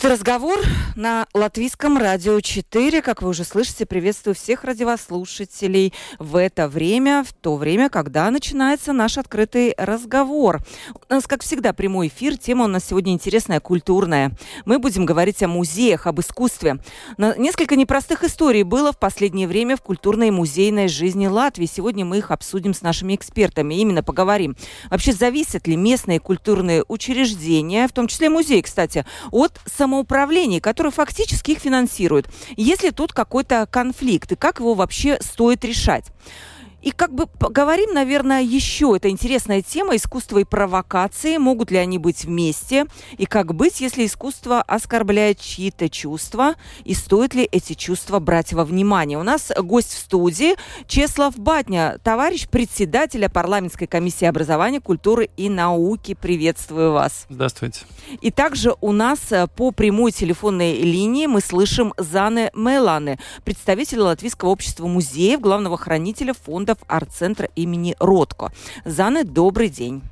Открытый разговор на латвийском радио 4. Как вы уже слышите, приветствую всех радиослушателей в это время, в то время, когда начинается наш открытый разговор. У нас, как всегда, прямой эфир. Тема у нас сегодня интересная, культурная. Мы будем говорить о музеях, об искусстве. Несколько непростых историй было в последнее время в культурной и музейной жизни Латвии. Сегодня мы их обсудим с нашими экспертами. Именно поговорим. Вообще, зависят ли местные культурные учреждения, в том числе музей, кстати, от самоуправлений, которые фактически их финансируют. Есть ли тут какой-то конфликт и как его вообще стоит решать? И как бы поговорим, наверное, еще. Это интересная тема искусство и провокации. Могут ли они быть вместе? И как быть, если искусство оскорбляет чьи-то чувства? И стоит ли эти чувства брать во внимание? У нас гость в студии Чеслав Батня, товарищ председателя парламентской комиссии образования, культуры и науки. Приветствую вас. Здравствуйте. И также у нас э, по прямой телефонной линии мы слышим Заны Меланы, представителя Латвийского общества музеев, главного хранителя фонда фондов арт-центра имени Ротко. Заны, добрый день.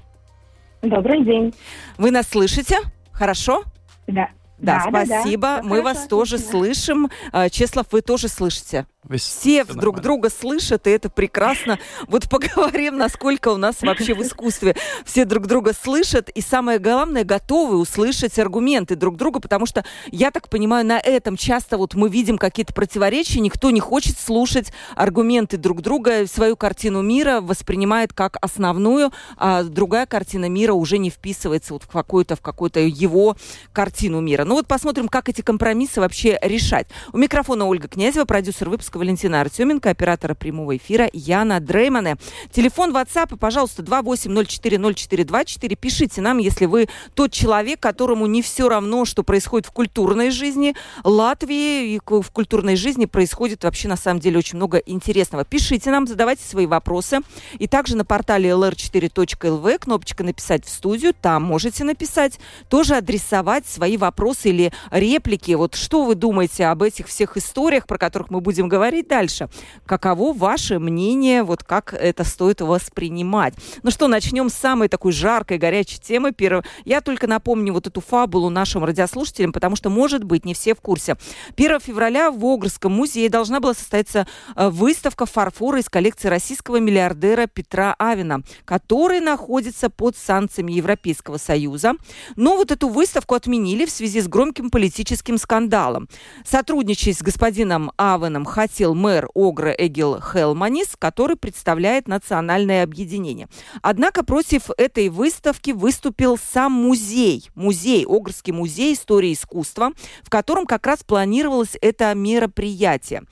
Добрый день. Вы нас слышите? Хорошо? Да. Да, да спасибо. Да, да. Мы Хорошо, вас тоже слышим. А, Чеслав, вы тоже слышите? Все друг нормально. друга слышат, и это прекрасно. Вот поговорим, насколько у нас вообще в искусстве все друг друга слышат, и самое главное, готовы услышать аргументы друг друга, потому что, я так понимаю, на этом часто вот мы видим какие-то противоречия, никто не хочет слушать аргументы друг друга, свою картину мира воспринимает как основную, а другая картина мира уже не вписывается вот в какую-то в какую-то его картину мира. Ну вот посмотрим, как эти компромиссы вообще решать. У микрофона Ольга Князева, продюсер выпуска Валентина Артеменко, оператора прямого эфира Яна Дреймане. Телефон WhatsApp, пожалуйста, 28040424. Пишите нам, если вы тот человек, которому не все равно, что происходит в культурной жизни Латвии. И в культурной жизни происходит вообще на самом деле очень много интересного. Пишите нам, задавайте свои вопросы. И также на портале lr4.lv кнопочка «Написать в студию». Там можете написать, тоже адресовать свои вопросы или реплики. Вот что вы думаете об этих всех историях, про которых мы будем говорить? Говорить дальше. Каково ваше мнение, вот как это стоит воспринимать? Ну что, начнем с самой такой жаркой, горячей темы. Первого. Я только напомню вот эту фабулу нашим радиослушателям, потому что, может быть, не все в курсе. 1 февраля в Огрском музее должна была состояться э, выставка фарфора из коллекции российского миллиардера Петра Авина, который находится под санкциями Европейского Союза. Но вот эту выставку отменили в связи с громким политическим скандалом. Сотрудничая с господином Авеном хотел заявил мэр Огра Эгил Хелманис, который представляет национальное объединение. Однако против этой выставки выступил сам музей, музей, Огрский музей истории искусства, в котором как раз планировалось это мероприятие.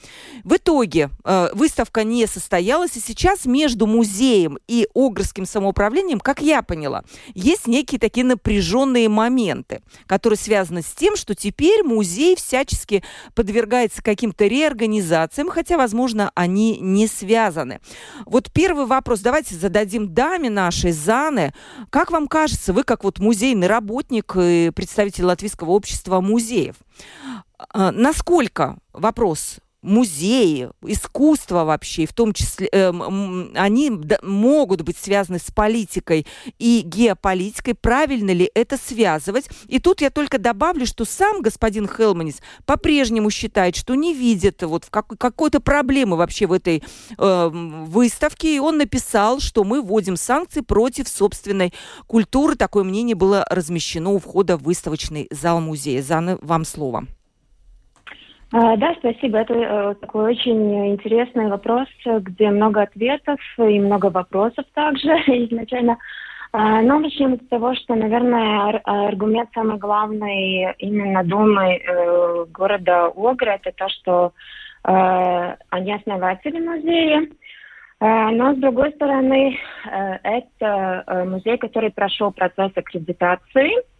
В итоге э, выставка не состоялась, и сейчас между музеем и Огрским самоуправлением, как я поняла, есть некие такие напряженные моменты, которые связаны с тем, что теперь музей всячески подвергается каким-то реорганизациям, проблем, хотя, возможно, они не связаны. Вот первый вопрос давайте зададим даме нашей, Заны. Как вам кажется, вы как вот музейный работник и представитель Латвийского общества музеев, а, насколько вопрос музеи, искусство вообще, в том числе, э, они могут быть связаны с политикой и геополитикой. Правильно ли это связывать? И тут я только добавлю, что сам господин Хелманис по-прежнему считает, что не видит вот как, какой-то проблемы вообще в этой э, выставке. И он написал, что мы вводим санкции против собственной культуры. Такое мнение было размещено у входа в выставочный зал музея. Зана, вам слово. А, да, спасибо. Это э, такой очень интересный вопрос, где много ответов и много вопросов также изначально. А, но начнем с того, что, наверное, аргумент самый главный именно Думы э, города Огра, это то, что э, они основатели музея. Но, с другой стороны, это музей, который прошел процесс аккредитации –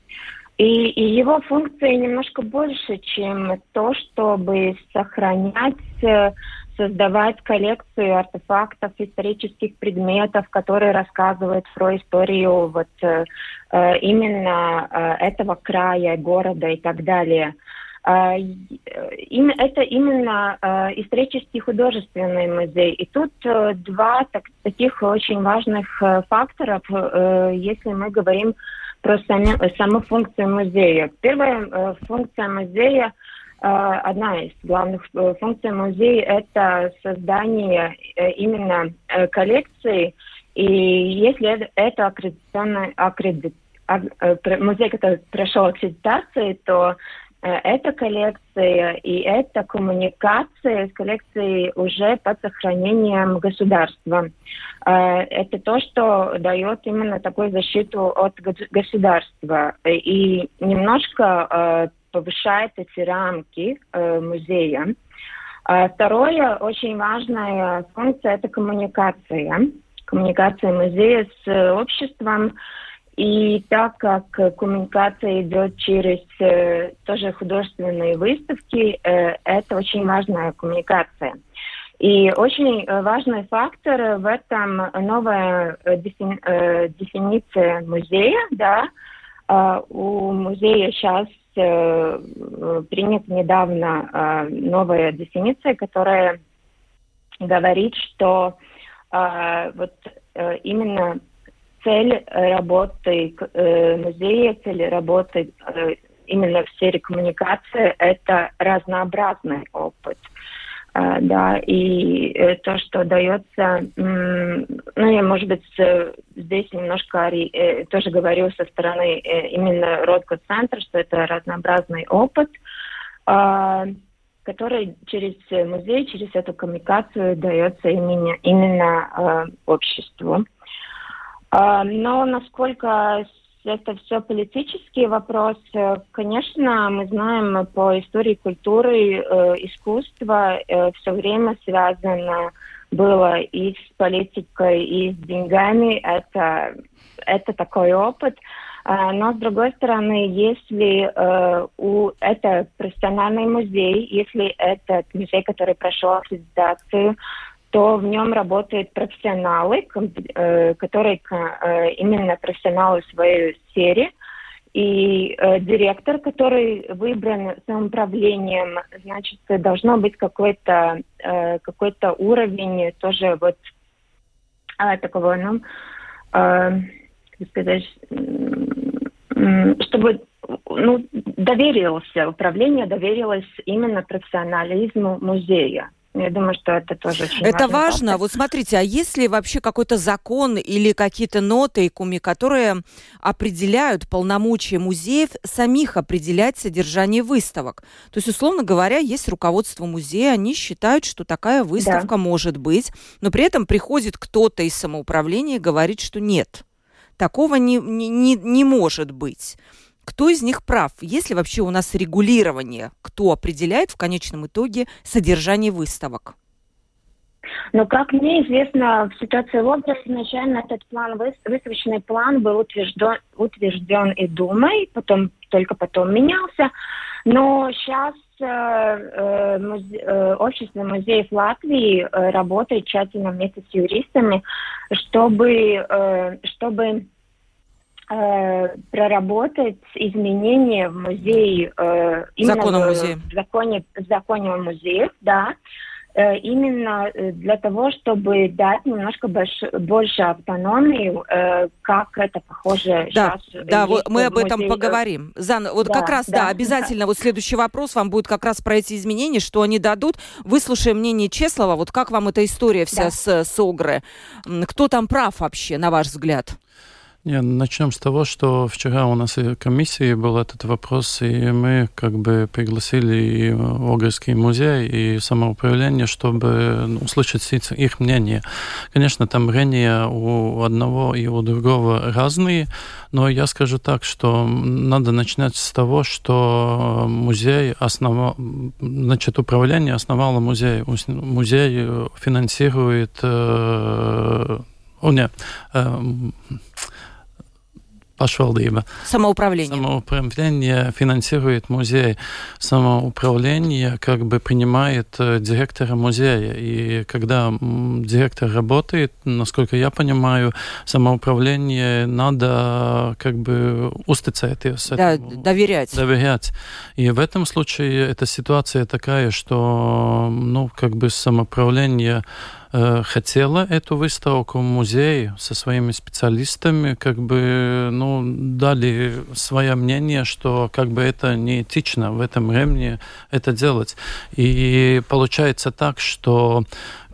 И, и его функции немножко больше, чем то, чтобы сохранять, э, создавать коллекцию артефактов, исторических предметов, которые рассказывают про историю вот э, э именно этого края, города и так далее. Э, это именно исторический художественный музей. И тут два так, таких очень важных факторов, если мы говорим про сами, саму функцию музея. Первая функция музея Одна из главных функций музея – это создание именно коллекции. И если это аккредитационный аккредит, музей, который прошел аккредитацию, то Э, эта коллекция и эта коммуникация с коллекцией уже под сохранением государства. Э, это то, что дает именно такую защиту от государства и немножко э, повышает эти рамки музея. Второе, очень важная функция – это коммуникация. Коммуникация музея с обществом – и так как коммуникация идет через э, тоже художественные выставки, э, это очень важная коммуникация. И очень важный фактор в этом новая э, дефини, э, дефиниция музея, да. Э, у музея сейчас э, принята недавно э, новая дефиниция, которая говорит, что э, вот э, именно цель работы э, музея, цель работы э, именно в сфере коммуникации – это разнообразный опыт. Uh, да, и э, то, что дается, ну, я, может быть, здесь немножко э, тоже говорю со стороны э, именно Родко центра, что это разнообразный опыт, uh, который через музей, через эту коммуникацию дается именно, именно uh, обществу. А, но насколько это все политические вопросы, конечно, мы знаем по истории культуры, э, искусства э, все время связано было и с политикой, и с деньгами. Это, это такой опыт. А, но с другой стороны, если э, у это профессиональный музей, если этот музей, который прошел аккредитацию, то в нем работают профессионалы, э, которые э, именно профессионалы в своей сфере, и э, директор, который выбран самоуправлением, значит, должно быть какой-то какой-то уровень тоже вот такого, ну, чтобы ну, доверился, управление доверилось именно профессионализму музея. Я думаю, что это тоже очень Это важно. Фактор. Вот смотрите, а есть ли вообще какой-то закон или какие-то ноты, куми, которые определяют полномочия музеев самих определять содержание выставок? То есть, условно говоря, есть руководство музея, они считают, что такая выставка да. может быть, но при этом приходит кто-то из самоуправления и говорит, что нет, такого не, не, не, не может быть. Кто из них прав? Есть ли вообще у нас регулирование? Кто определяет в конечном итоге содержание выставок? Но, как мне известно, в ситуации Лобров изначально этот план, выставочный план был утвержден, утвержден и Думой, потом, только потом менялся. Но сейчас э, э, музе, э, общество музеев Латвии э, работает тщательно вместе с юристами, чтобы, э, чтобы проработать изменения в музее, э, именно Закон в, музее. в законе, в законе о музеях, да, э, именно э, для того, чтобы дать немножко больше, больше автономии, э, как это похоже да, сейчас. Да, вот мы об этом поговорим. Зан, вот да, как раз, да, да обязательно, да. вот следующий вопрос вам будет как раз про эти изменения, что они дадут. Выслушаем мнение Чеслова, вот как вам эта история вся да. с, с Огры? Кто там прав вообще, на ваш взгляд? Не, начнем с того, что вчера у нас и комиссии был этот вопрос, и мы как бы пригласили и Огрский музей, и самоуправление, чтобы услышать их мнение. Конечно, там мнения у одного и у другого разные, но я скажу так, что надо начинать с того, что музей основал, значит, управление основало музей. Музей финансирует, э, о, нет, э, pašvaldība. Самоуправление. Самоуправление финансирует музей. Самоуправление как бы принимает э, директора музея. И когда директор работает, насколько я понимаю, самоуправление надо как бы устыцать. Да, доверять. Доверять. И в этом случае эта ситуация такая, что ну, как бы самоуправление хотела эту выставку в музее со своими специалистами, как бы, ну, дали свое мнение, что как бы это неэтично в этом времени это делать. И получается так, что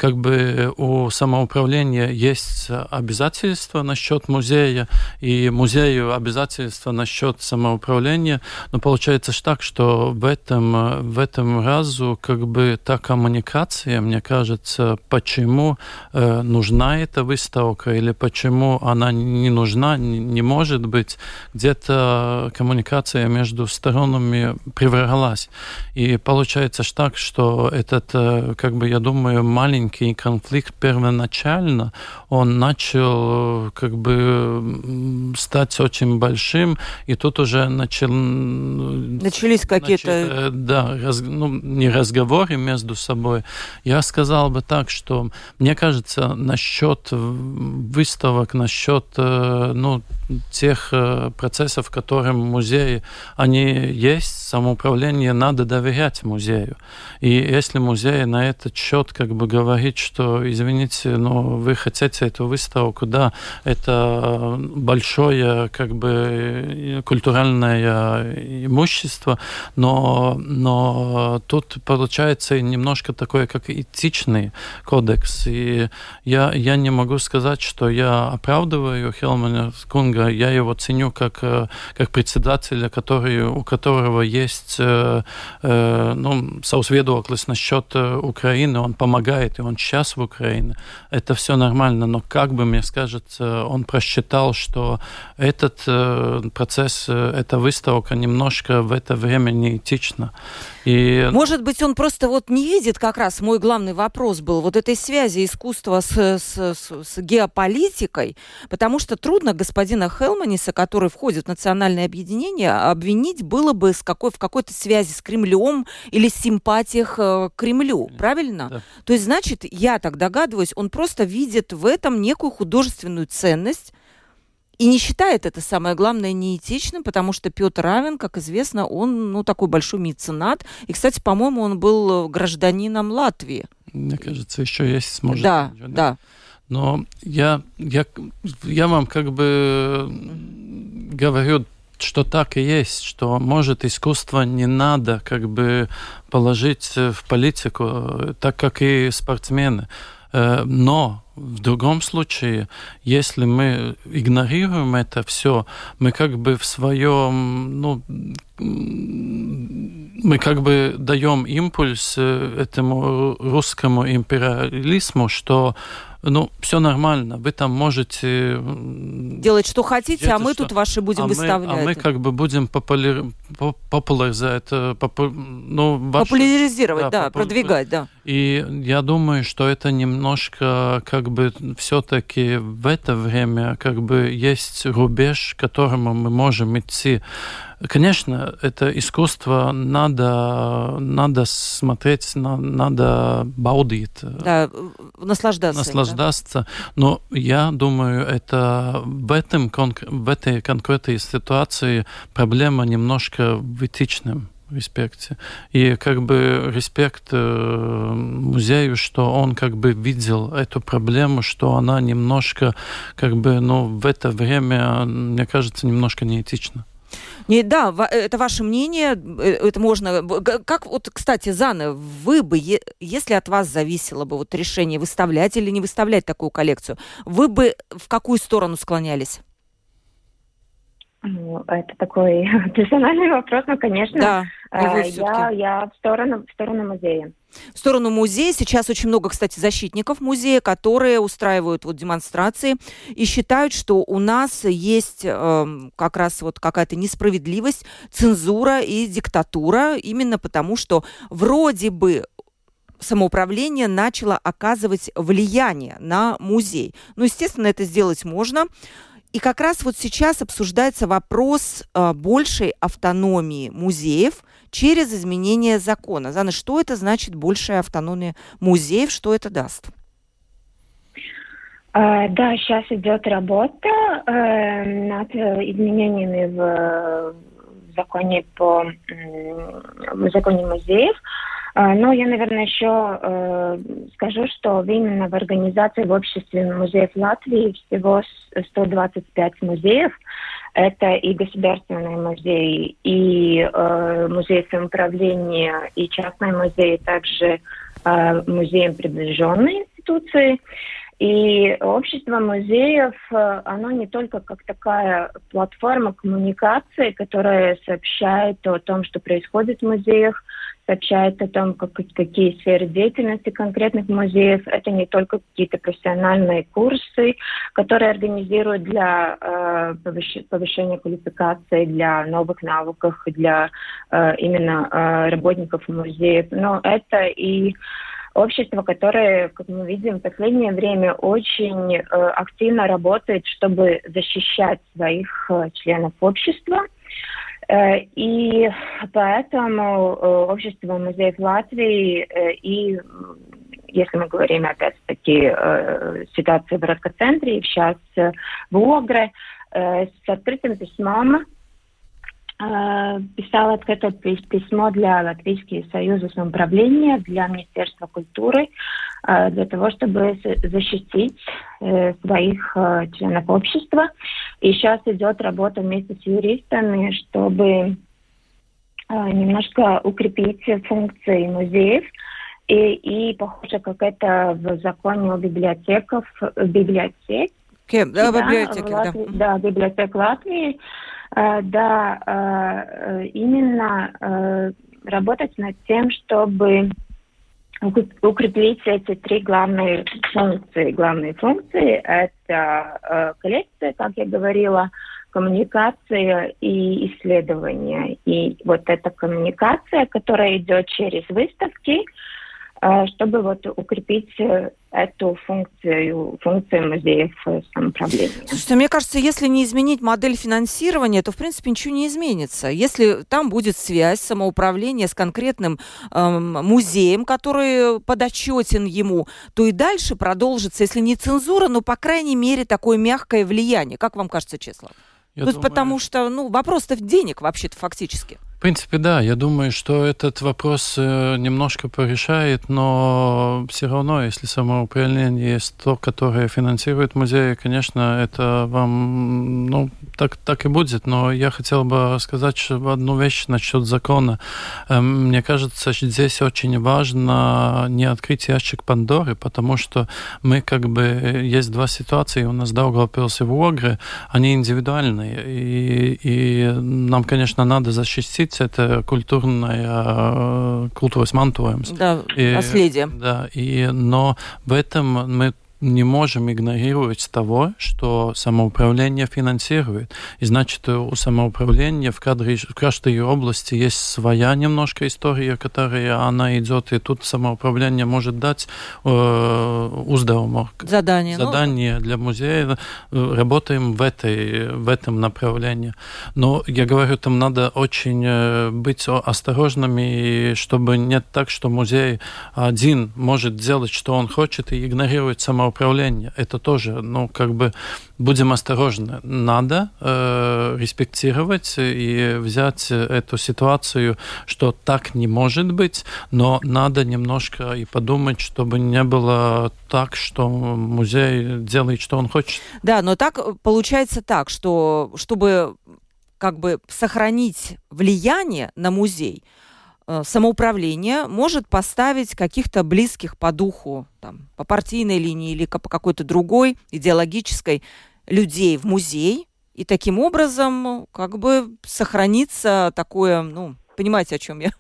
как бы у самоуправления есть обязательства насчет музея, и музею обязательства насчет самоуправления, но получается так, что в этом, в этом разу как бы та коммуникация, мне кажется, почему э, нужна эта выставка или почему она не нужна, не, не может быть, где-то коммуникация между сторонами прервалась. И получается так, что этот, э, как бы, я думаю, маленький маленький конфликт первоначально, он начал как бы стать очень большим, и тут уже начал... Начались какие-то... Начали, да, раз, ну, не разговоры между собой. Я сказал бы так, что мне кажется, насчет выставок, насчет ну, тех процессов, которым музеи, они есть, самоуправление, надо доверять музею. И если музей на этот счет как бы говорит, что, извините, но вы хотите эту выставку, да, это большое как бы культуральное имущество, но, но тут получается немножко такое, как этичный кодекс. И я, я не могу сказать, что я оправдываю Хелмана Кунга, я его ценю как, как председателя, который, у которого есть ну, соусведовательность насчет Украины, он помогает, и он сейчас в Украине, это все нормально, но как бы мне скажется, он просчитал, что этот э, процесс, э, эта выставка немножко в это время неэтична. И... Может быть, он просто вот не видит как раз, мой главный вопрос был, вот этой связи искусства с, с, с, с геополитикой, потому что трудно господина Хелманиса, который входит в национальное объединение, обвинить было бы с какой, в какой-то связи с Кремлем или симпатиях э, к Кремлю, правильно? Да. То есть, значит, я так догадываюсь, он просто видит в этом некую художественную ценность, и не считает это самое главное неэтичным, потому что Петр Равен, как известно, он ну, такой большой меценат. И, кстати, по-моему, он был гражданином Латвии. Мне кажется, еще есть, может Да, да. да. Но я, я, я вам как бы говорю, что так и есть, что, может, искусство не надо как бы положить в политику, так как и спортсмены. Э, но в другом случае, если мы игнорируем это все, мы как бы в своем, ну, мы как бы даем импульс э, этому русскому империализму, что ну, все нормально, вы там можете... Делать, что хотите, а мы что... тут ваши будем а выставлять. Мы, а мы как бы будем популяр... популяризировать, попу... ну, ваши... популяризировать, да, да попу... продвигать, да. И я думаю, что это немножко как бы все-таки в это время как бы есть рубеж, к которому мы можем идти. Конечно, это искусство надо, надо смотреть, надо баудить. Да, наслаждаться. Наслаждаться. Да. Но я думаю, это в, этом, в этой конкретной ситуации проблема немножко в этичном респекте. И как бы респект э, музею, что он как бы видел эту проблему, что она немножко как бы, ну, в это время, мне кажется, немножко неэтична. Не, да, это ваше мнение, э, это можно... Как вот, кстати, Зана, вы бы, если от вас зависело бы вот решение выставлять или не выставлять такую коллекцию, вы бы в какую сторону склонялись? Ну, это такой персональный вопрос, но, конечно, да, э, я, я в сторону, в сторону музея. В сторону музея. Сейчас очень много, кстати, защитников музея, которые устраивают вот демонстрации и считают, что у нас есть э, как раз вот какая-то несправедливость, цензура и диктатура, именно потому что вроде бы самоуправление начало оказывать влияние на музей. Ну, естественно, это сделать можно. И как раз вот сейчас обсуждается вопрос э, большей автономии музеев через изменение закона. Зана, что это значит большая автономия музеев, что это даст? Uh, да, сейчас идет работа uh, над изменениями в, в законе по в законе музеев. Uh, но я, наверное, еще скажу, что именно в организации в обществе музеев Латвии всего 125 музеев. Это и государственные музеи, и э, музей самоуправления, и частные музеи, также э, музеям приближенные институции. И общество музеев, э, оно не только как такая платформа коммуникации, которая сообщает о том, что происходит в музеях, сообщает о том, как, какие сферы деятельности конкретных музеев. Это не только какие-то профессиональные курсы, которые организуют для э, повышения квалификации, для новых навыков, для э, именно э, работников музеев, но это и общество, которое, как мы видим, в последнее время очень э, активно работает, чтобы защищать своих э, членов общества. Э, и поэтому э, общество музеев Латвии э, и если мы говорим опять-таки э, ситуации в Рокоцентре, сейчас в Огре, с открытым письмом Э, писала открытое письмо для Латвийского союза самоуправления, для Министерства культуры, э, для того, чтобы защитить э, своих членов общества. И сейчас идет работа вместе с юристами, чтобы немножко укрепить функции музеев. И, и похоже, как это в законе о библиотеках, библиотек, да, да, библиотеке, да. да, библиотек Латвии, Э, да, э, именно э, работать над тем, чтобы укрепить эти три главные функции. Главные функции – это коллекция, как я говорила, коммуникация и исследование. И вот эта коммуникация, которая идет через выставки, чтобы вот укрепить эту функцию, функцию музеев самоуправления. Слушайте, мне кажется, если не изменить модель финансирования, то, в принципе, ничего не изменится. Если там будет связь самоуправления с конкретным эм, музеем, который подотчетен ему, то и дальше продолжится, если не цензура, но, по крайней мере, такое мягкое влияние. Как вам кажется, Чеслав? Я то думаю... потому что, ну, вопрос-то в денег вообще-то фактически. Принципе, да. Я думаю, что этот вопрос э, немножко порешает, но все равно, если самоуправление есть то, которое финансирует музеи, конечно, это вам, ну, так, так и будет. Но я хотел бы сказать одну вещь насчет закона. Эм, мне кажется, здесь очень важно не открыть ящик Пандоры, потому что мы как бы... Есть два ситуации. У нас Даугавпилс и Вогры, они индивидуальные. И, и нам, конечно, надо защитить teica, это культурная, культурное mantojums. Да, и, наследие. Да, и, но в этом мы не можем игнорировать того, что самоуправление финансирует. И значит, у самоуправления в, кадре, в каждой области есть своя немножко история, которая она идет, и тут самоуправление может дать э, уздавому задание, задание ну... для музея. Работаем в, этой, в этом направлении. Но я говорю, там надо очень э, быть осторожными, чтобы не так, что музей один может делать, что он хочет, и игнорировать самоуправление управления. Это тоже, ну, как бы будем осторожны. Надо э, респектировать и взять эту ситуацию, что так не может быть, но надо немножко и подумать, чтобы не было так, что музей делает, что он хочет. Да, но так получается так, что чтобы как бы сохранить влияние на музей, Э, самоуправление может поставить каких-то близких по духу, там, по партийной линии или по какой-то другой идеологической людей в музей, и таким образом как бы сохранится такое, ну, Понимаете, о чем я?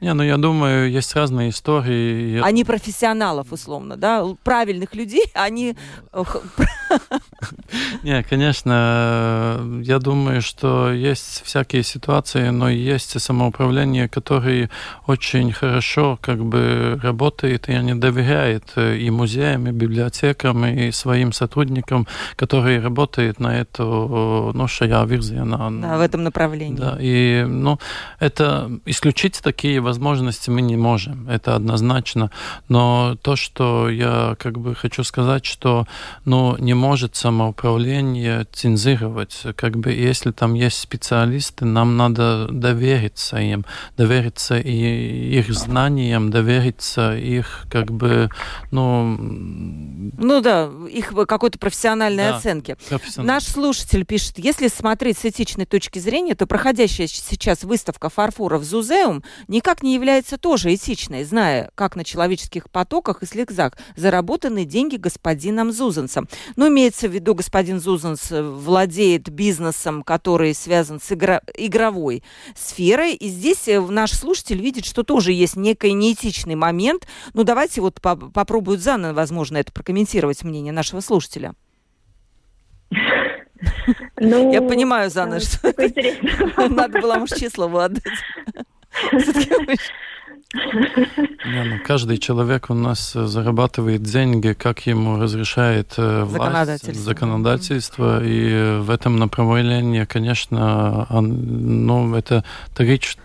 Не, ну я думаю, есть разные истории. Они профессионалов, условно, да? Правильных людей, они... Не, конечно, я думаю, что есть всякие ситуации, но есть самоуправление, которое очень хорошо как бы работает, и они доверяют и музеям, и библиотекам, и своим сотрудникам, которые работают на эту, ну, шая вирзиана. Да, в этом направлении. Да, и, ну, это исключить такие возможности мы не можем, это однозначно. Но то, что я как бы хочу сказать, что ну, не может самоуправление цензировать. Как бы если там есть специалисты, нам надо довериться им, довериться и их знаниям, довериться их как бы, ну... Ну да, их какой-то профессиональной да, оценке. Наш слушатель пишет, если смотреть с этичной точки зрения, то проходящая сейчас выставка фарфора в Зузеум никак не является тоже этичной, зная, как на человеческих потоках и слезах заработаны деньги господином Зузенсом. Но имеется в виду, господин Зузенс э, владеет бизнесом, который связан с игра игровой сферой. И здесь э, наш слушатель видит, что тоже есть некий неэтичный момент. Ну, давайте вот по попробуют заново, возможно, это прокомментировать мнение нашего слушателя. Ну, Я понимаю, Зана, э, что надо было, может, Числову отдать. Не, ну, каждый человек у нас э, зарабатывает деньги, как ему разрешает э, власть, законодательство. законодательство. И э, в этом направлении, конечно, он, ну, это трагич,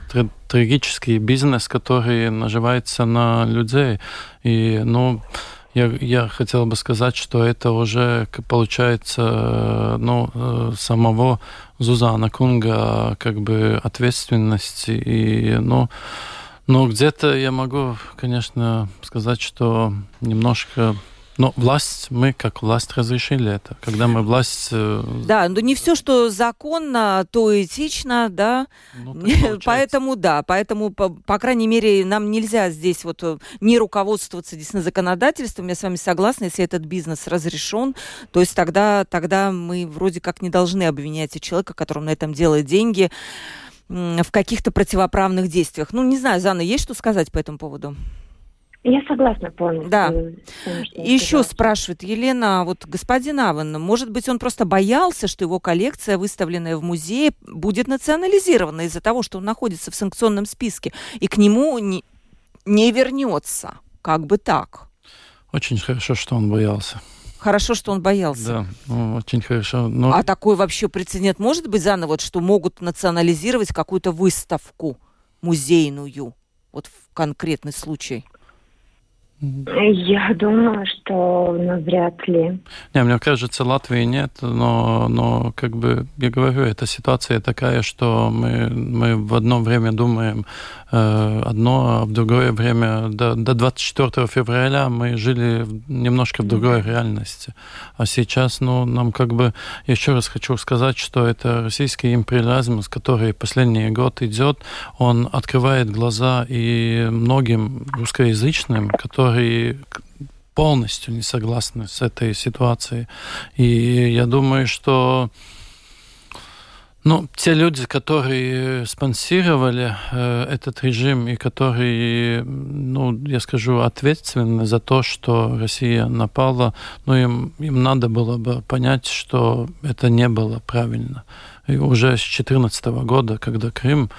трагический бизнес, который наживается на людей. И, ну, я, я хотел бы сказать, что это уже получается ну, самого Зузана Кунга как бы ответственность и ну но где-то я могу, конечно, сказать, что немножко но власть, мы как власть разрешили это. Когда мы власть... Э, да, но не все, что законно, то этично, да. Ну, поэтому, да, поэтому, по, по крайней мере, нам нельзя здесь вот э, не руководствоваться действительно законодательством. Я с вами согласна, если этот бизнес разрешен, то есть тогда, тогда мы вроде как не должны обвинять человека, который на этом делает деньги, в каких-то противоправных действиях. Ну, не знаю, Зана, есть что сказать по этому поводу? Я согласна полностью. Да. И еще спрашивает Елена, вот господин Аван, может быть, он просто боялся, что его коллекция, выставленная в музее, будет национализирована из-за того, что он находится в санкционном списке, и к нему не, не вернется. Как бы так. Очень хорошо, что он боялся. Хорошо, что он боялся. Да, ну, очень хорошо. Но... А такой вообще прецедент может быть заново, вот, что могут национализировать какую-то выставку музейную? Вот в конкретный случай. Я думаю, что навряд ли. Не, мне кажется, Латвии нет, но, но как бы я говорю, эта ситуация такая, что мы, мы в одно время думаем э, одно, а в другое время до, до 24 февраля мы жили немножко в другой реальности. А сейчас, ну, нам как бы еще раз хочу сказать, что это российский империализм, который последний год идет, он открывает глаза и многим русскоязычным, которые которые полностью не согласны с этой ситуацией. И я думаю, что ну, те люди, которые спонсировали э, этот режим и которые, ну, я скажу, ответственны за то, что Россия напала, ну, им, им надо было бы понять, что это не было правильно. И уже с 2014 года, когда Крым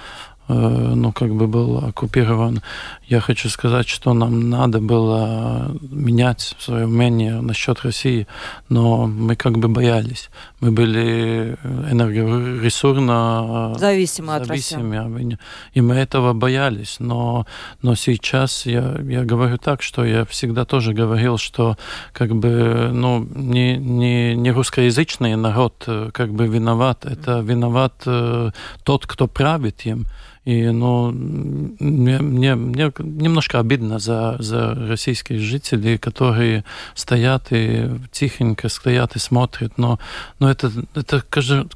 ну, как бы был оккупирован. Я хочу сказать, что нам надо было менять свое мнение насчет России, но мы как бы боялись. Мы были энергоресурсно зависимы, зависимы от России. И мы этого боялись. Но, но сейчас я, я говорю так, что я всегда тоже говорил, что как бы, ну, не, не, не русскоязычный народ э, как бы виноват. Это виноват э, тот, кто правит им. И, ну, мне, мне, мне немножко обидно за, за российских жителей, которые стоят и тихонько стоят и смотрят. Но, но это, это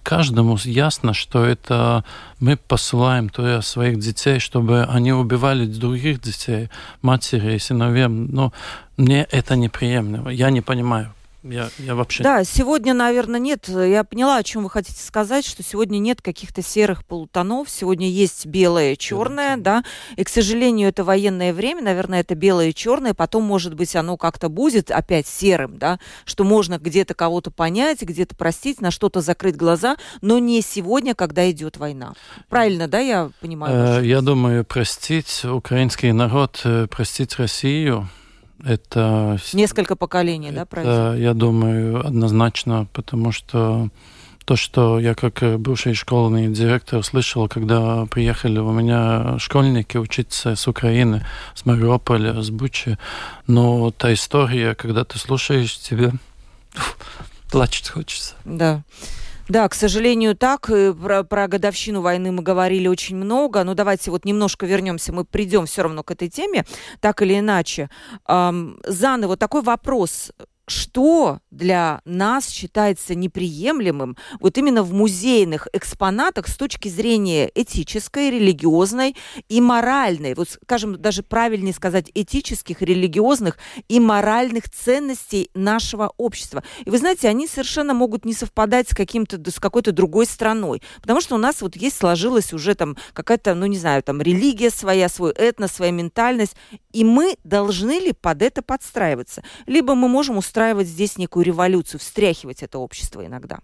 каждому ясно, что это мы посылаем туда своих детей, чтобы они убивали других детей, матери, сыновей. Но мне это неприемлемо. Я не понимаю Я, я вообще... Да, сегодня, наверное, нет. Я поняла, о чем вы хотите сказать, что сегодня нет каких-то серых полутонов. Сегодня есть белое, черное, да. И, к сожалению, это военное время. Наверное, это белое и черное. Потом, может быть, оно как-то будет опять серым, да, что можно где-то кого-то понять, где-то простить, на что-то закрыть глаза, но не сегодня, когда идет война. Правильно, да, я понимаю? Э, я думаю, простить украинский народ, э, простить Россию – это... Несколько поколений, это, да, пройти? Я думаю, однозначно, потому что то, что я как бывший школьный директор слышал, когда приехали у меня школьники учиться с Украины, с Мариуполя, с Бучи, но та история, когда ты слушаешь, тебе плачет хочется. Да. Да, к сожалению, так. Про, про годовщину войны мы говорили очень много. Но давайте вот немножко вернемся. Мы придем все равно к этой теме, так или иначе. Эм, Заны, вот такой вопрос что для нас считается неприемлемым вот именно в музейных экспонатах с точки зрения этической, религиозной и моральной, вот скажем, даже правильнее сказать, этических, религиозных и моральных ценностей нашего общества. И вы знаете, они совершенно могут не совпадать с каким-то, с какой-то другой страной, потому что у нас вот есть, сложилась уже там какая-то, ну не знаю, там религия своя, свой этнос, своя ментальность, и мы должны ли под это подстраиваться? Либо мы можем устраивать устраивать здесь некую революцию, встряхивать это общество иногда?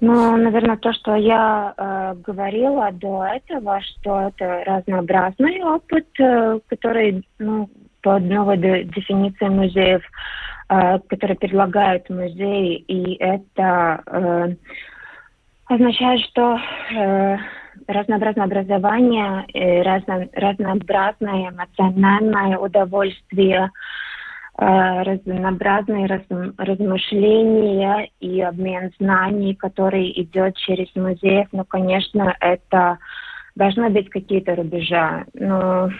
Ну, наверное, то, что я э, говорила до этого, что это разнообразный опыт, э, который, ну, под новой дефиницией музеев, э, который предлагают музеи, и это э, означает, что э, разнообразное образование, разно, разнообразное эмоциональное удовольствие, Э, разнообразные размышления и обмен знаний, который идет через музеев. Ну, конечно, это должны быть какие-то рубежа. Но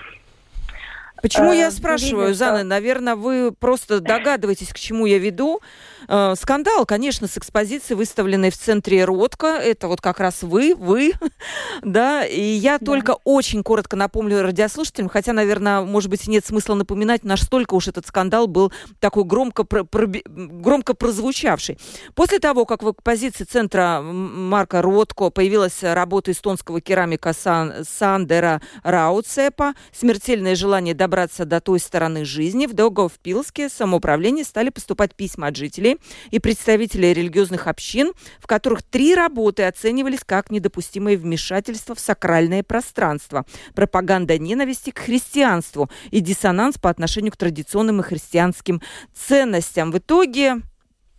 Почему я э, спрашиваю, Зана? Наверное, вы просто догадываетесь, к чему я веду. Э, скандал, конечно, с экспозицией, выставленной в центре Ротко. Это вот как раз вы, вы, да. И я да. только очень коротко напомню радиослушателям, хотя, наверное, может быть, нет смысла напоминать, настолько уж этот скандал был такой громко, про, громко прозвучавший. После того, как в экспозиции центра Марка Ротко появилась работа эстонского керамика Сан, Сандера Рауцепа «Смертельное желание добраться до той стороны жизни», в Даугавпилске самоуправление стали поступать письма от жителей, и представителей религиозных общин, в которых три работы оценивались как недопустимое вмешательство в сакральное пространство, пропаганда ненависти к христианству и диссонанс по отношению к традиционным и христианским ценностям. В итоге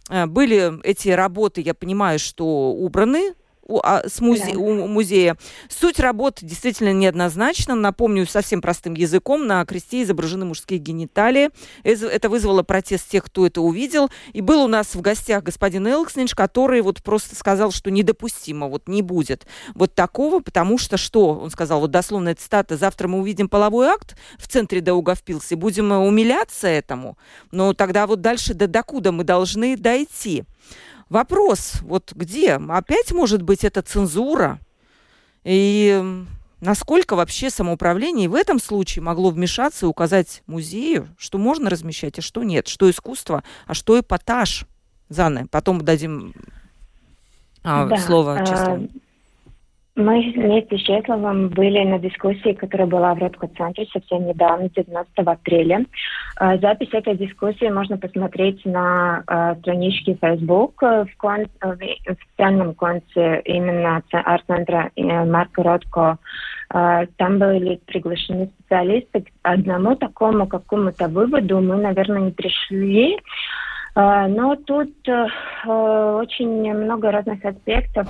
э, были эти работы, я понимаю, что убраны у, а, с музе- да. у музея. Суть работы действительно неоднозначна. Напомню, совсем простым языком. На кресте изображены мужские гениталии. Это вызвало протест тех, кто это увидел. И был у нас в гостях господин Элкснич, который вот просто сказал, что недопустимо, вот не будет вот такого, потому что что? Он сказал, вот дословная цитата, завтра мы увидим половой акт в центре Даугавпилса, будем умиляться этому. Но тогда вот дальше до докуда мы должны дойти? Вопрос, вот где? Опять может быть это цензура? И насколько вообще самоуправление в этом случае могло вмешаться и указать музею, что можно размещать, а что нет, что искусство, а что эпатаж? Заны, потом дадим а, да, слово Честному. Мы вместе с Чесловым были на дискуссии, которая была в Ротко-центре совсем недавно, 19 апреля. А, запись этой дискуссии можно посмотреть на uh, страничке Facebook в, кон, в официальном конце именно арт-центра э, Марка Ротко. Там были приглашены специалисты. К одному такому какому-то выводу мы, наверное, не пришли. А, но тут э, очень много разных аспектов.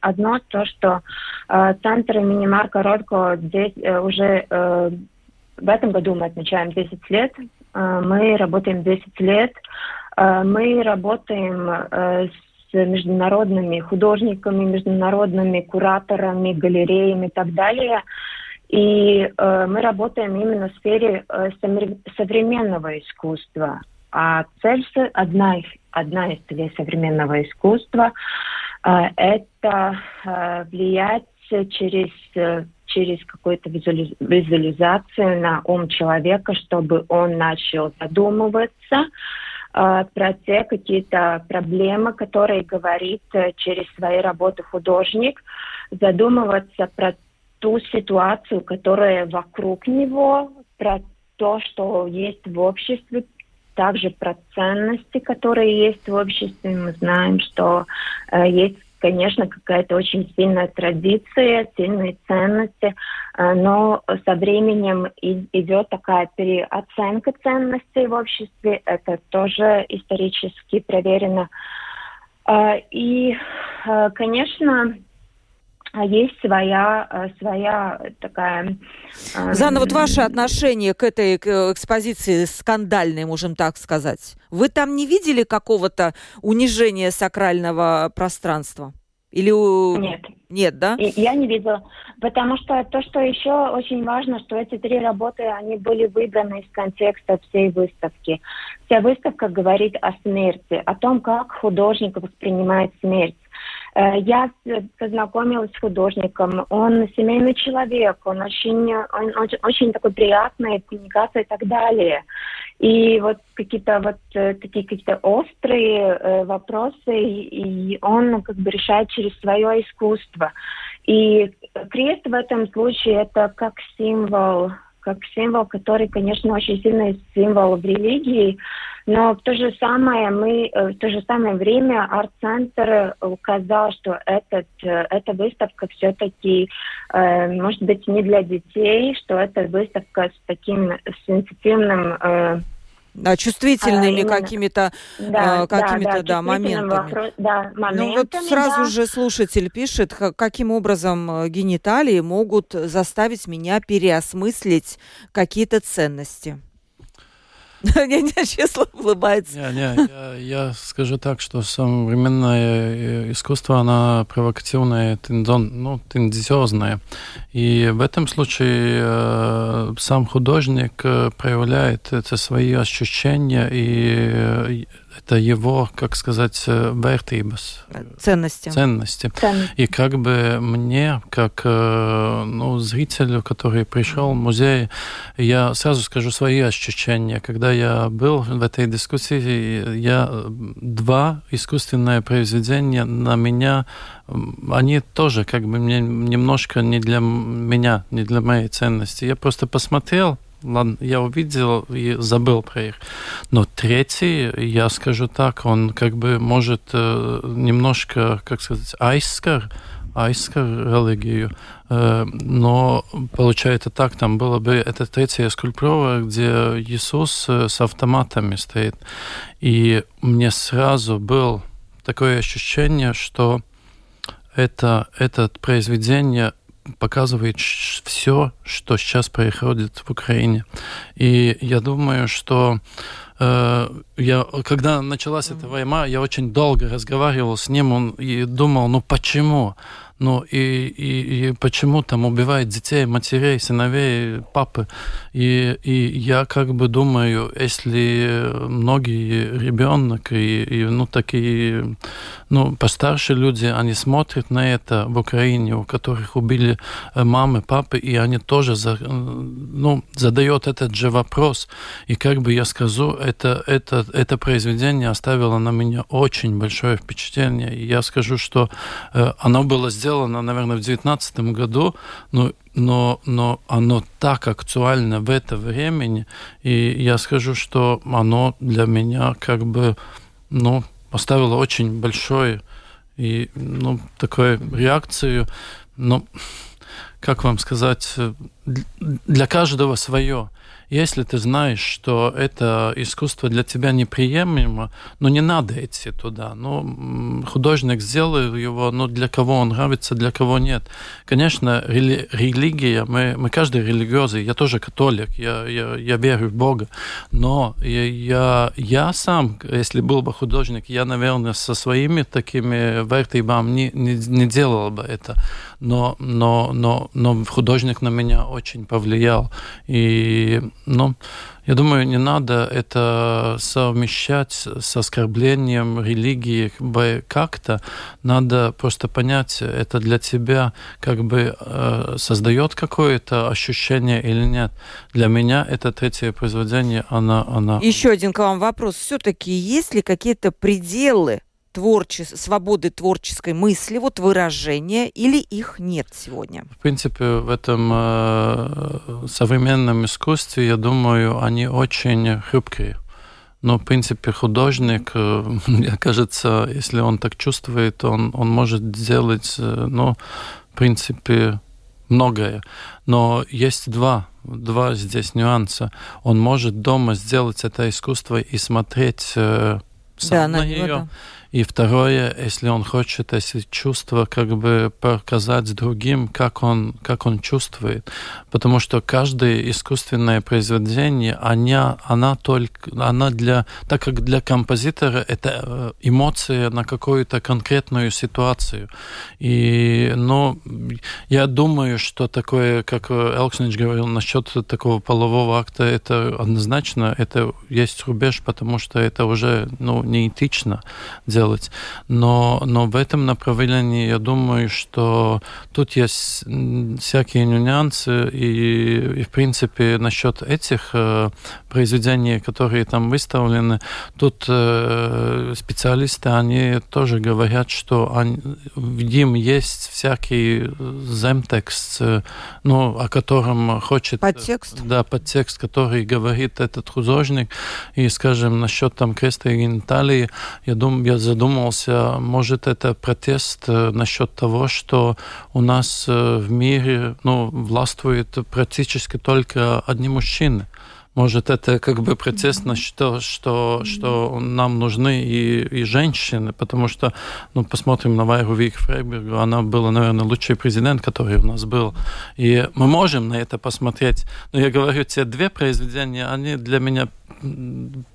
Одно то, что э, центр имени Марка Ротко здесь э, уже в этом году мы отмечаем 10 лет. Мы работаем 10 лет. Мы работаем с международными художниками, международными кураторами, галереями и так далее. И мы работаем именно в сфере современного искусства. А цель, одна, одна из целей современного искусства э, это э, влиять через, через какую-то визуализацию на ум человека, чтобы он начал задумываться, э, про те какие-то проблемы, которые говорит э, через свои работы художник, задумываться про ту ситуацию, которая вокруг него, про то, что есть в обществе, также про ценности, которые есть в обществе. Мы знаем, что э, есть конечно, какая-то очень сильная традиция, сильные ценности, э, но со временем идет такая переоценка ценностей в обществе. Это тоже исторически проверено. Э, и, конечно, а есть своя, э, своя такая... Э, Зана, вот ваше отношение к этой к экспозиции скандальной, можем так сказать. Вы там не видели какого-то унижения сакрального пространства? Или. Нет. Нет, да? Я не видела. Потому что то, что еще очень важно, что эти три работы, они были выбраны из контекста всей выставки. Вся выставка говорит о смерти, о том, как художник воспринимает смерть. Э, я познакомилась с художником. Он семейный человек, он очень, он очень, очень такой приятный, коммуникация и так далее. И вот какие-то вот э, такие какие-то острые э, вопросы, и он как бы решает через свое искусство. И крест в этом случае это как символ, как символ, который, конечно, очень сильный символ в религии, но в то же самое мы, э, в то же самое время арт-центр указал, что этот, э, эта выставка все-таки э, может быть не для детей, что это выставка с таким сенситивным э, да, чувствительными а, какими-то да, э, какими-то да, да, моментами. Вопрос, да, моментами. Ну вот сразу да. же слушатель пишет, каким образом гениталии могут заставить меня переосмыслить какие-то ценности. Не, не, честно улыбается. Не, не, я, я скажу так, что современное э, искусство, оно провокативное, тендон, ну, тенденциозное. И в этом случае э, сам художник э, проявляет это свои ощущения и э, это его, как сказать, э, вертибас. Ценности. Ценности. Ценности. И как бы мне, как э, ну, зрителю, который пришел в музей, я сразу скажу свои ощущения. Когда я был в этой дискуссии, я два искусственные произведения на меня, они тоже как бы мне немножко не для меня, не для моей ценности. Я просто посмотрел, ладно, я увидел и забыл про их. Но третий, я скажу так, он как бы может э, немножко, как сказать, айскар, айскар религию, э, но получается так, там было бы это третья скульптура, где Иисус э, с автоматами стоит. И мне сразу было такое ощущение, что это, это произведение показывает все, что сейчас происходит в Украине. И я думаю, что э, я, когда началась эта война, я очень долго разговаривал с ним он, и думал, ну почему? Ну и, и, и почему там убивают детей, матерей, сыновей, папы? И, и я как бы думаю, если многие ребенок и, и ну такие ну, постарше люди, они смотрят на это в Украине, у которых убили э, мамы, папы, и они тоже за, ну, задают этот же вопрос. И как бы я скажу, это, это, это произведение оставило на меня очень большое впечатление. И я скажу, что э, оно было сделано, наверное, в 2019 году, но но, но оно так актуально в это время, и я скажу, что оно для меня как бы, ну, оставила очень большой и, ну, такую реакцию. Ну, как вам сказать, для каждого свое. Если ты знаешь, что это искусство для тебя неприемлемо, ну не надо идти туда. Ну, художник сделал его, но для кого он нравится, для кого нет. Конечно, рели религия, мы, мы каждый религиозный, я тоже католик, я, я, я верю в Бога, но я, я, я сам, если был бы художник, я, наверное, со своими такими вертибами не, не, не делал бы это. Но, но, но, но художник на меня очень повлиял. И ну, Я думаю, не надо это совмещать с оскорблением религии как-то. Надо просто понять, это для тебя как бы э, создает какое-то ощущение или нет. Для меня это третье произведение, она... она... Еще один к вам вопрос. Все-таки есть ли какие-то пределы творче... свободы творческой мысли, вот выражения, или их нет сегодня? В принципе, в этом э, современном искусстве, я думаю, они очень хрупкие. Но, в принципе, художник, э, мне кажется, если он так чувствует, он, он может сделать, э, ну, в принципе, многое. Но есть два, два здесь нюанса. Он может дома сделать это искусство и смотреть э, сам да, на, на нее. Да. И второе, если он хочет эти чувства как бы показать другим, как он, как он чувствует. Потому что каждое искусственное произведение, она, она только, она для, так как для композитора это э, эмоция на какую-то конкретную ситуацию. И, ну, я думаю, что такое, как Элкснич говорил насчет такого полового акта, это однозначно, это есть рубеж, потому что это уже, ну, неэтично делать делать. Но, но в этом направлении я думаю, что тут есть всякие нюансы, и, и в принципе насчет этих э, произведений, которые там выставлены, тут э, специалисты, они тоже говорят, что они, в ним есть всякий земтекст, э, ну, о котором хочет... Подтекст? Да, подтекст, который говорит этот художник. И, скажем, насчет там креста и гениталии, я думаю, я задумался, может, это протест э, насчет того, что у нас э, в мире ну, властвует практически только одни мужчины. Может, это как бы протест на что, что, что нам нужны и, и женщины, потому что, ну, посмотрим на Вайру Вик Фрейбергу, она была, наверное, лучший президент, который у нас был. И мы можем на это посмотреть. Но я говорю, те две произведения, они для меня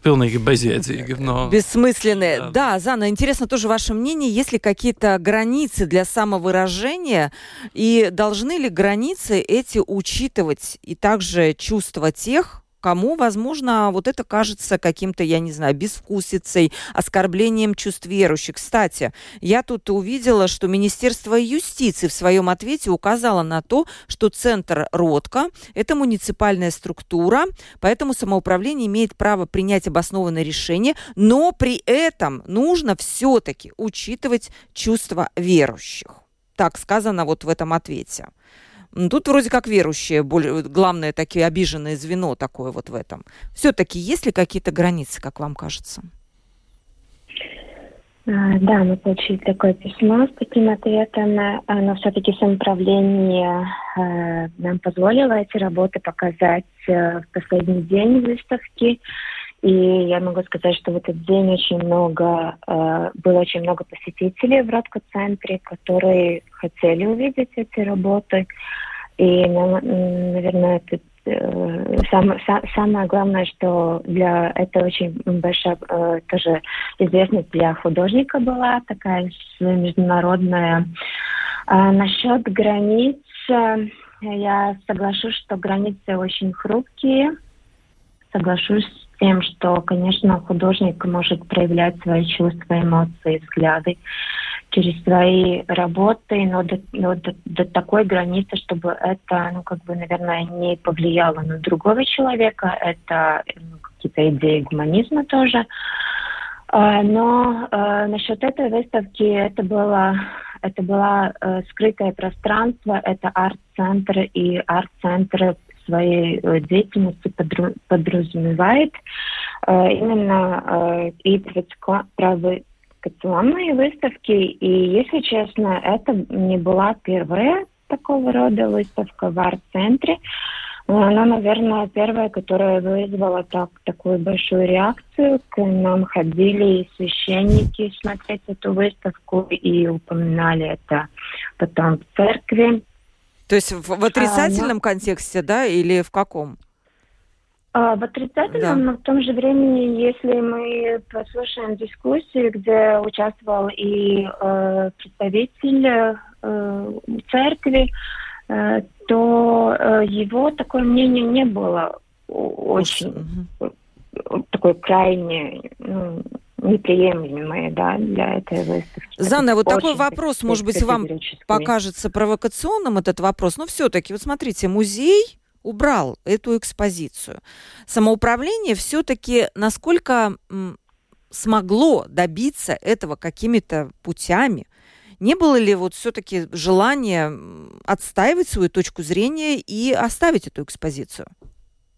Pilnīgi bezjēdzīgi. Но... Бессмысленные. Да. да, Зана, интересно тоже ваше мнение. Есть ли какие-то границы для самовыражения? И должны ли границы эти учитывать и также чувства тех, кому, возможно, вот это кажется каким-то, я не знаю, безвкусицей, оскорблением чувств верующих. Кстати, я тут увидела, что Министерство юстиции в своем ответе указало на то, что Центр Ротко – это муниципальная структура, поэтому самоуправление имеет право принять обоснованное решение, но при этом нужно все-таки учитывать чувства верующих. Так сказано вот в этом ответе. Тут вроде как верующие, более, главное, такие обиженное звено такое вот в этом. Все-таки есть ли какие-то границы, как вам кажется? А, да, мы получили такое письмо с таким ответом, но все-таки самоуправление э, нам позволило эти работы показать э, в последний день выставки. И я могу сказать, что в этот день очень много, э, было очень много посетителей в Ротко-центре, которые хотели увидеть эти работы. И, наверное, это э, Сам, самое главное, что для это очень большая э, тоже известность для художника была такая международная. А насчет границ я соглашусь, что границы очень хрупкие. Соглашусь тем, что, конечно, художник может проявлять свои чувства, эмоции, взгляды через свои работы, но до, но до, до такой границы, чтобы это, ну, как бы, наверное, не повлияло на другого человека. Это ну, какие-то идеи гуманизма тоже. А, но э, насчет этой выставки это было это было э, скрытое пространство, это арт-центр, и арт-центр своей э, деятельности подразумевает э, именно э, и провокационные выставки. И, если честно, это не была первая такого рода выставка в арт-центре. Она, наверное, первая, которая вызвала так, такую большую реакцию. К нам ходили и священники смотреть эту выставку и упоминали это потом в церкви. То есть в, в отрицательном а, контексте, да, или в каком? А, в отрицательном, да. но в том же времени, если мы послушаем дискуссии, где участвовал и э, представитель э, церкви, э, то э, его такое мнение не было очень угу. такой крайне ну, неприемлемые да, для этой выставки. Зана, вот такой вопрос, может быть, вам покажется провокационным этот вопрос, но все-таки, вот смотрите, музей убрал эту экспозицию. Самоуправление все-таки насколько смогло добиться этого какими-то путями? Не было ли вот все-таки желания отстаивать свою точку зрения и оставить эту экспозицию,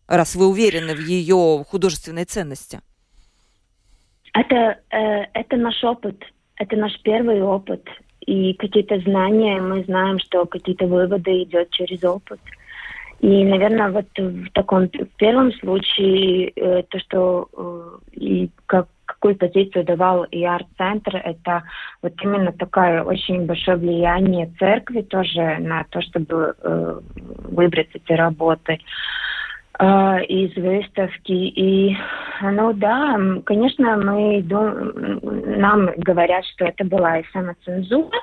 раз вы уверены в ее художественной ценности? Это, э, это наш опыт, это наш первый опыт. И какие-то знания, мы знаем, что какие-то выводы идет через опыт. И, наверное, вот в таком первом случае э, то, что э, и как, какую позицию давал и арт-центр, это вот именно такое очень большое влияние церкви тоже на то, чтобы э, выбрать эти работы. Э, из выставки. И, ну да, конечно, мы дум... нам говорят, что это была и самоцензура,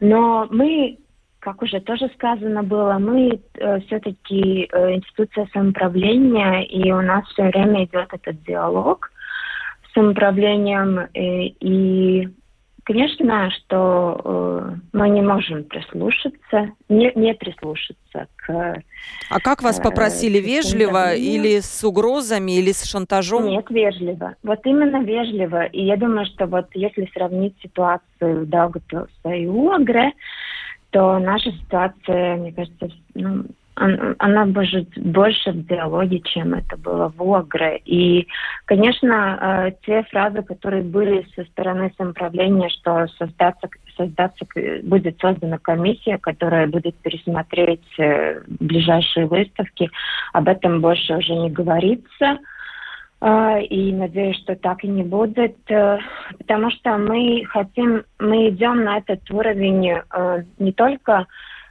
но мы, как уже тоже сказано было, мы э, все-таки э, институция самоуправления, и у нас все время идет этот диалог с самоуправлением, э, и Конечно, что э, мы не можем прислушаться, не, не прислушаться к... А как вас э, попросили, э, вежливо или с угрозами, или с шантажом? Нет, вежливо. Вот именно вежливо. И я думаю, что вот если сравнить ситуацию в Даугавпилсе и Уагре, то наша ситуация, мне кажется, ну, она может больше в диалоге, чем это было в Огре. И, конечно, э, те фразы, которые были со стороны самоуправления, что создаться, создаться, будет создана комиссия, которая будет пересмотреть э, ближайшие выставки, об этом больше уже не говорится. Э, и надеюсь, что так и не будет, потому что мы хотим, мы идем на этот уровень не только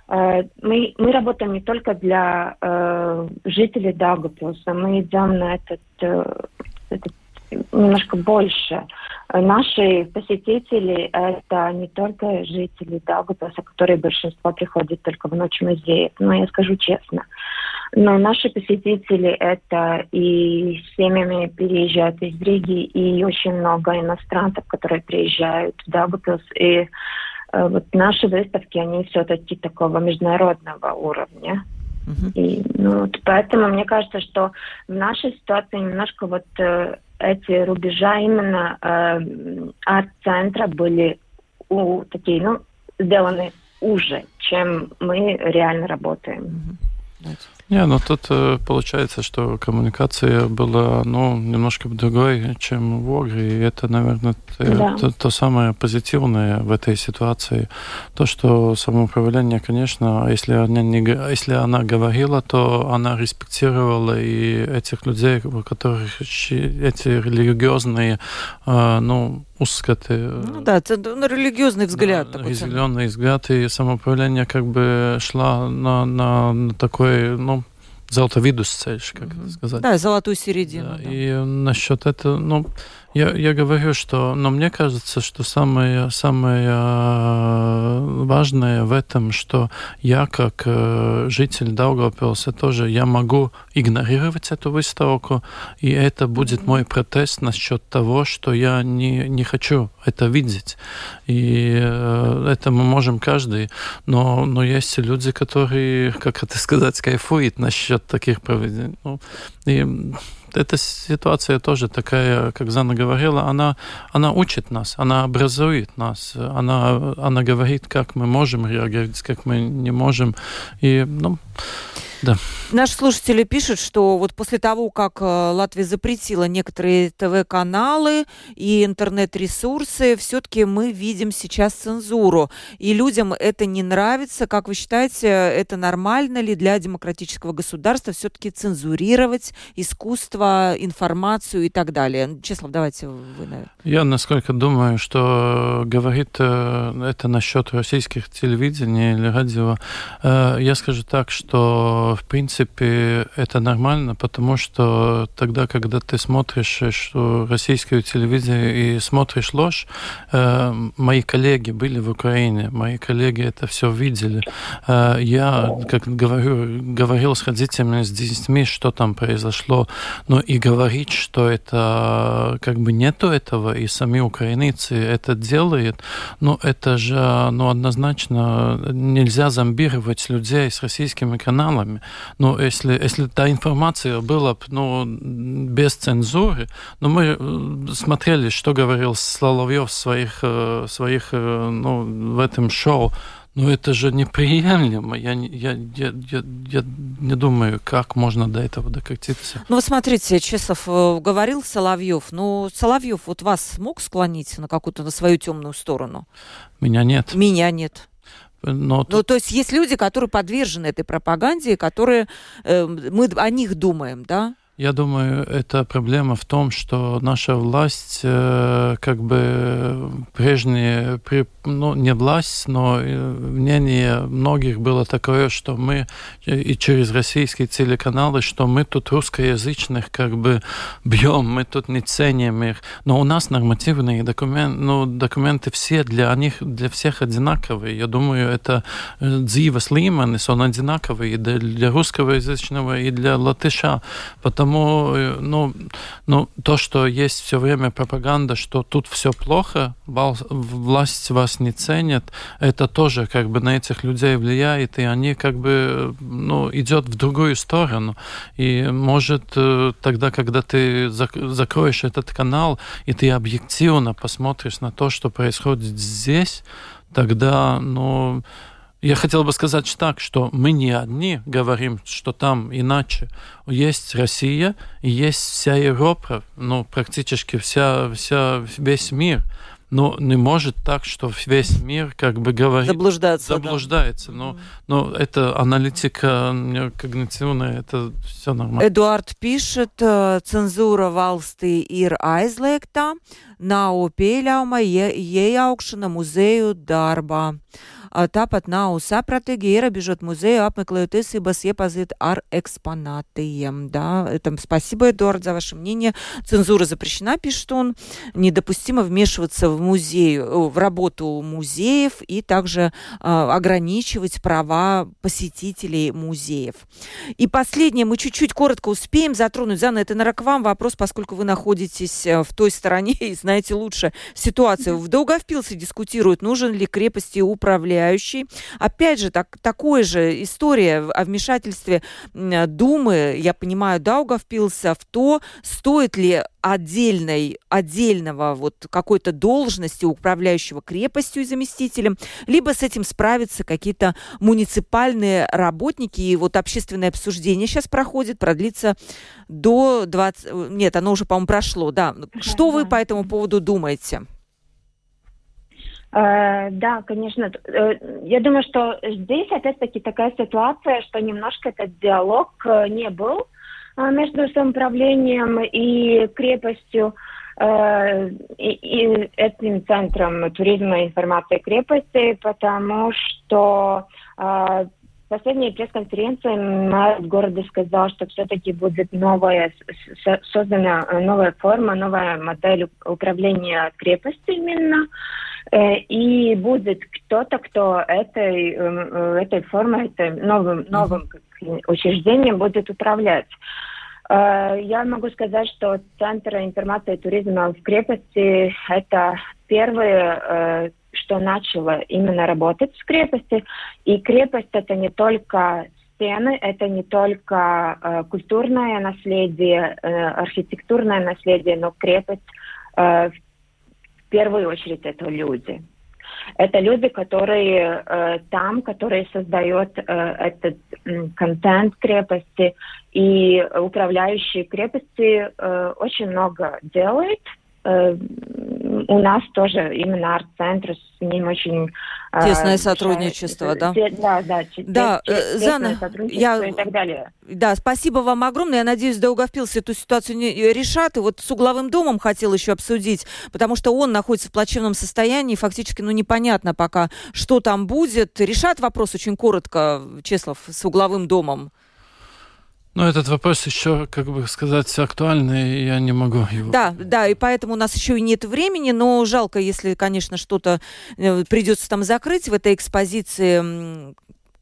мы, мы работаем не только для э, жителей Дагопилса, мы идем на этот, э, этот немножко больше. Наши посетители – это не только жители Даугавпилса, которые большинство приходят только в ночь музея, но я скажу честно. Но наши посетители – это и семьями переезжают из Риги, и очень много иностранцев, которые приезжают в Даугавпилс. И Э, вот наши выставки, они все-таки такого международного уровня. Uh-huh. И, ну, вот поэтому мне кажется, что в нашей ситуации немножко вот э, эти рубежа именно э, арт-центра были у, такие, ну, сделаны уже, чем мы реально работаем. Uh-huh. Не, ну тут э, получается, что коммуникация была, ну, немножко другой, чем в Огре, и это, наверное, да. то, то самое позитивное в этой ситуации. То, что самоуправление, конечно, если она, не, если она говорила, то она респектировала и этих людей, у которых эти религиозные, э, ну, uzskati. Ну да, это ну, религиозный взгляд. Да, такой зеленый взгляд, и самоуправление как бы шла на, на, на такой, ну, золото видусцельш, как mm-hmm. это сказать. Да, золотую середину. Да, да. И насчет этого, ну, я, я говорю, что, но мне кажется, что самое, самое э, важное в этом, что я как э, житель Даугавпилса тоже, я могу игнорировать эту выставку, и это будет мой протест насчет того, что я не, не хочу это видеть. И э, это мы можем каждый, но, но есть люди, которые, как это сказать, кайфуют насчет таких проведений. Ну, и эта ситуация тоже такая, как Зана говорила, она, она учит нас, она образует нас, она, она говорит, как мы можем реагировать, как мы не можем. И, ну, да. Наши слушатели пишут, что вот после того, как э, Латвия запретила некоторые ТВ-каналы и интернет-ресурсы, все-таки мы видим сейчас цензуру. И людям это не нравится. Как вы считаете, это нормально ли для демократического государства все-таки цензурировать искусство, информацию и так далее? Чеслав, давайте вы, наверное. Я, насколько думаю, что говорит э, это насчет российских телевидений или радио, э, я скажу так, что в принципе, это нормально, потому что тогда, когда ты смотришь что российскую телевизию и смотришь ложь, э, мои коллеги были в Украине, мои коллеги это все видели. Э, я, как говорю, говорил с родителями, с детьми, что там произошло, но и говорить, что это как бы нету этого, и сами украинцы это делают, ну, это же, ну, однозначно нельзя зомбировать людей с российскими каналами. Но если, если та информация была ну, без цензуры, но ну, мы э, смотрели, что говорил Соловьев в своих, э, своих э, ну, в этом шоу, но это же неприемлемо. Я, я, я, я, я не думаю, как можно до этого докатиться. Ну, вот смотрите, Чесов говорил Соловьев. Ну, Соловьев вот вас мог склонить на какую-то на свою темную сторону? Меня нет. Меня нет. Но ну, то есть есть люди, которые подвержены этой пропаганде, которые э, мы о них думаем, да? Я думаю, это проблема в том, что наша власть, э, как бы прежние, ну не власть, но э, мнение многих было такое, что мы и через российские телеканалы, что мы тут русскоязычных как бы бьем, мы тут не ценим их. Но у нас нормативные документы, ну, документы все для них, для всех одинаковые. Я думаю, это dzīves līmenis, он одинаковый и для русскоязычного, и для латыша. Потому Поэтому ну, ну, то, что есть все время пропаганда, что тут все плохо, власть вас не ценит, это тоже как бы на этих людей влияет, и они как бы ну, идет в другую сторону. И может э, тогда, когда ты закроешь этот канал, и ты объективно посмотришь на то, что происходит здесь, тогда, ну, я хотел бы сказать так, что мы не одни говорим, что там иначе. Есть Россия и есть вся Европа, ну, практически вся, вся, весь мир. Но не может так, что весь мир как бы говорит... Заблуждаться. Заблуждается. Да. Но, но это аналитика когнитивная, это все нормально. Эдуард пишет, э, цензура valstī ir aizliegta, nav pieļauma iejaukšana muzeju darbā. Tāpat nav sapratīgi ierobežot музею, apmeklējot tiesības iepazīt ar экспонатiem. Да, это, спасибо, Эдуард, за ваше мнение. Цензура запрещена, пишет он. Недопустимо вмешиваться в музей, в работу музеев и также э, ограничивать права посетителей музеев. И последнее, мы чуть-чуть коротко успеем затронуть. Зана, это, наверное, к вам вопрос, поскольку вы находитесь в той стороне и знаете лучше ситуацию. В Даугавпилсе дискутируют, нужен ли крепости управлять управляющий. Опять же, так, такой же история о вмешательстве Думы, я понимаю, Даугавпилса в то, стоит ли отдельной, отдельного вот какой-то должности управляющего крепостью и заместителем, либо с этим справятся какие-то муниципальные работники. И вот общественное обсуждение сейчас проходит, продлится до 20... Нет, оно уже, по-моему, прошло, да. Что вы по этому поводу думаете? Э, да, конечно. Э, я думаю, что здесь опять-таки такая ситуация, что немножко этот диалог э, не был между самоуправлением и крепостью и, этим центром туризма и информации крепости, потому что последней пресс-конференции мэр города сказал, что все-таки будет новая, создана новая форма, новая модель управления крепостью именно. Э, и будет кто-то, кто этой, э, этой формой, этой новым, новым учреждением будет управлять. Э, я могу сказать, что Центр информации и туризма в крепости – это первое, что начало именно работать в крепости. И крепость – это не только стены, это не только культурное наследие, архитектурное наследие, но крепость в первую очередь это люди. Это люди, которые э, там, которые создают э, этот э, контент крепости, и управляющие крепости э, очень много делают. Э, у нас тоже именно арт-центр, с ним очень... А, Тесное сотрудничество, да? Да, да. Да, э, Зана, я... и так далее. Да, спасибо вам огромное. Я надеюсь, Даугавпилс эту ситуацию не э, решат. И вот с угловым домом хотел еще обсудить, потому что он находится в плачевном состоянии. Фактически, ну, непонятно пока, что там будет. Решат вопрос очень коротко, Чеслов, с угловым домом? Ну, этот вопрос еще, как бы сказать, актуальный, и я не могу его... Да, да, и поэтому у нас еще и нет времени, но жалко, если, конечно, что-то э, придется там закрыть в этой экспозиции,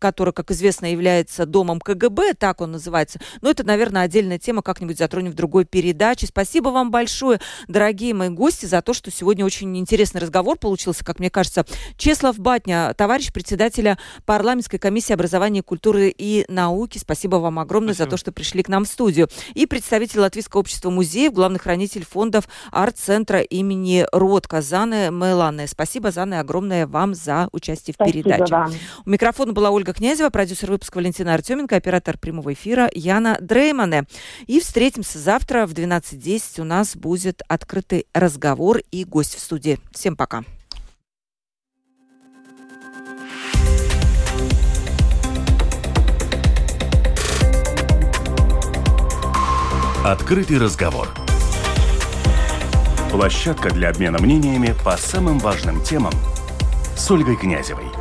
который, как известно, является домом КГБ, так он называется. Но это, наверное, отдельная тема, как-нибудь затронем в другой передаче. Спасибо вам большое, дорогие мои гости, за то, что сегодня очень интересный разговор получился, как мне кажется. Чеслав Батня, товарищ председателя парламентской комиссии образования, культуры и науки. Спасибо вам огромное Спасибо. за то, что пришли к нам в студию. И представитель Латвийского общества музеев, главный хранитель фондов арт-центра имени Рот Казаны Меланы. Спасибо, Заны, огромное вам за участие в Спасибо передаче. Вам. У микрофона была Ольга Ольга Князева, продюсер выпуска Валентина Артеменко, оператор прямого эфира Яна Дреймане. И встретимся завтра в 12.10. У нас будет открытый разговор и гость в студии. Всем пока. Открытый разговор. Площадка для обмена мнениями по самым важным темам с Ольгой Князевой –